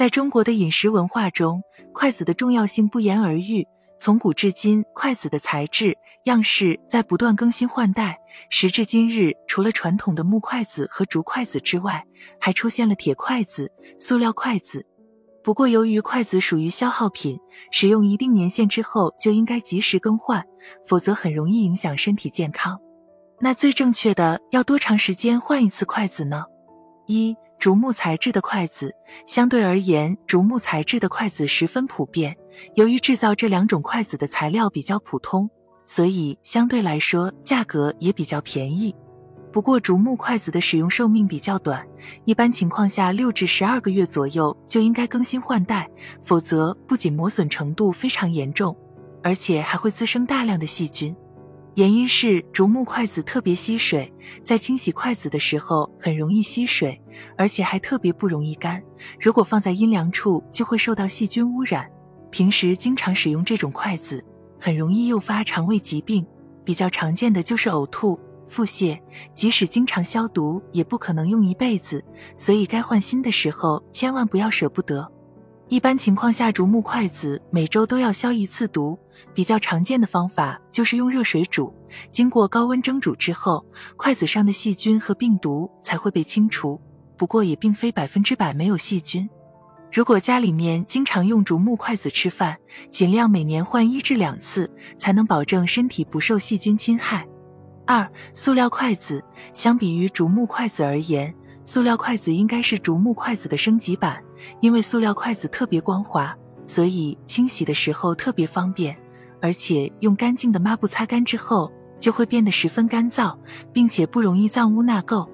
在中国的饮食文化中，筷子的重要性不言而喻。从古至今，筷子的材质、样式在不断更新换代。时至今日，除了传统的木筷子和竹筷子之外，还出现了铁筷子、塑料筷子。不过，由于筷子属于消耗品，使用一定年限之后就应该及时更换，否则很容易影响身体健康。那最正确的要多长时间换一次筷子呢？一。竹木材质的筷子，相对而言，竹木材质的筷子十分普遍。由于制造这两种筷子的材料比较普通，所以相对来说价格也比较便宜。不过，竹木筷子的使用寿命比较短，一般情况下六至十二个月左右就应该更新换代，否则不仅磨损程度非常严重，而且还会滋生大量的细菌。原因是竹木筷子特别吸水，在清洗筷子的时候很容易吸水，而且还特别不容易干。如果放在阴凉处，就会受到细菌污染。平时经常使用这种筷子，很容易诱发肠胃疾病，比较常见的就是呕吐、腹泻。即使经常消毒，也不可能用一辈子，所以该换新的时候千万不要舍不得。一般情况下，竹木筷子每周都要消一次毒。比较常见的方法就是用热水煮，经过高温蒸煮之后，筷子上的细菌和病毒才会被清除。不过也并非百分之百没有细菌。如果家里面经常用竹木筷子吃饭，尽量每年换一至两次，才能保证身体不受细菌侵害。二、塑料筷子相比于竹木筷子而言，塑料筷子应该是竹木筷子的升级版。因为塑料筷子特别光滑，所以清洗的时候特别方便，而且用干净的抹布擦干之后，就会变得十分干燥，并且不容易脏污纳垢。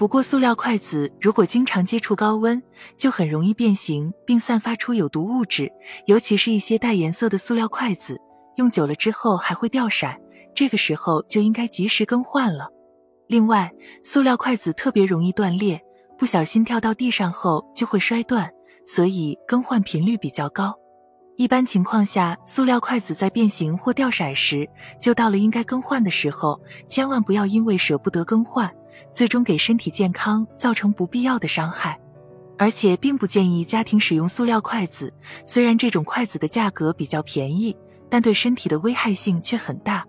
不过，塑料筷子如果经常接触高温，就很容易变形，并散发出有毒物质，尤其是一些带颜色的塑料筷子，用久了之后还会掉色，这个时候就应该及时更换了。另外，塑料筷子特别容易断裂。不小心掉到地上后就会摔断，所以更换频率比较高。一般情况下，塑料筷子在变形或掉色时，就到了应该更换的时候，千万不要因为舍不得更换，最终给身体健康造成不必要的伤害。而且，并不建议家庭使用塑料筷子。虽然这种筷子的价格比较便宜，但对身体的危害性却很大。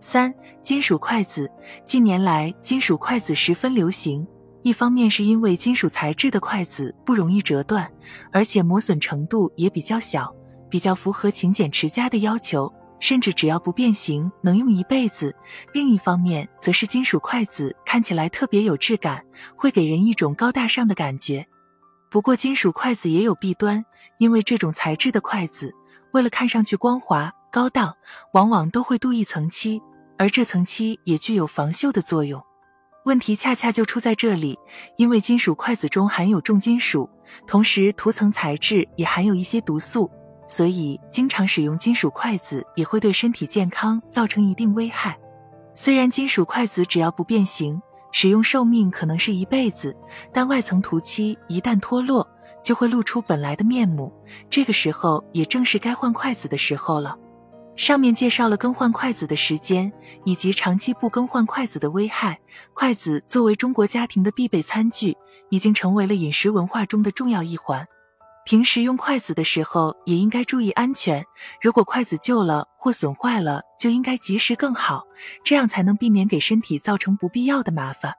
三、金属筷子，近年来金属筷子十分流行。一方面是因为金属材质的筷子不容易折断，而且磨损程度也比较小，比较符合勤俭持家的要求，甚至只要不变形，能用一辈子。另一方面，则是金属筷子看起来特别有质感，会给人一种高大上的感觉。不过，金属筷子也有弊端，因为这种材质的筷子，为了看上去光滑高档，往往都会镀一层漆，而这层漆也具有防锈的作用。问题恰恰就出在这里，因为金属筷子中含有重金属，同时涂层材质也含有一些毒素，所以经常使用金属筷子也会对身体健康造成一定危害。虽然金属筷子只要不变形，使用寿命可能是一辈子，但外层涂漆一旦脱落，就会露出本来的面目，这个时候也正是该换筷子的时候了。上面介绍了更换筷子的时间，以及长期不更换筷子的危害。筷子作为中国家庭的必备餐具，已经成为了饮食文化中的重要一环。平时用筷子的时候，也应该注意安全。如果筷子旧了或损坏了，就应该及时更好，这样才能避免给身体造成不必要的麻烦。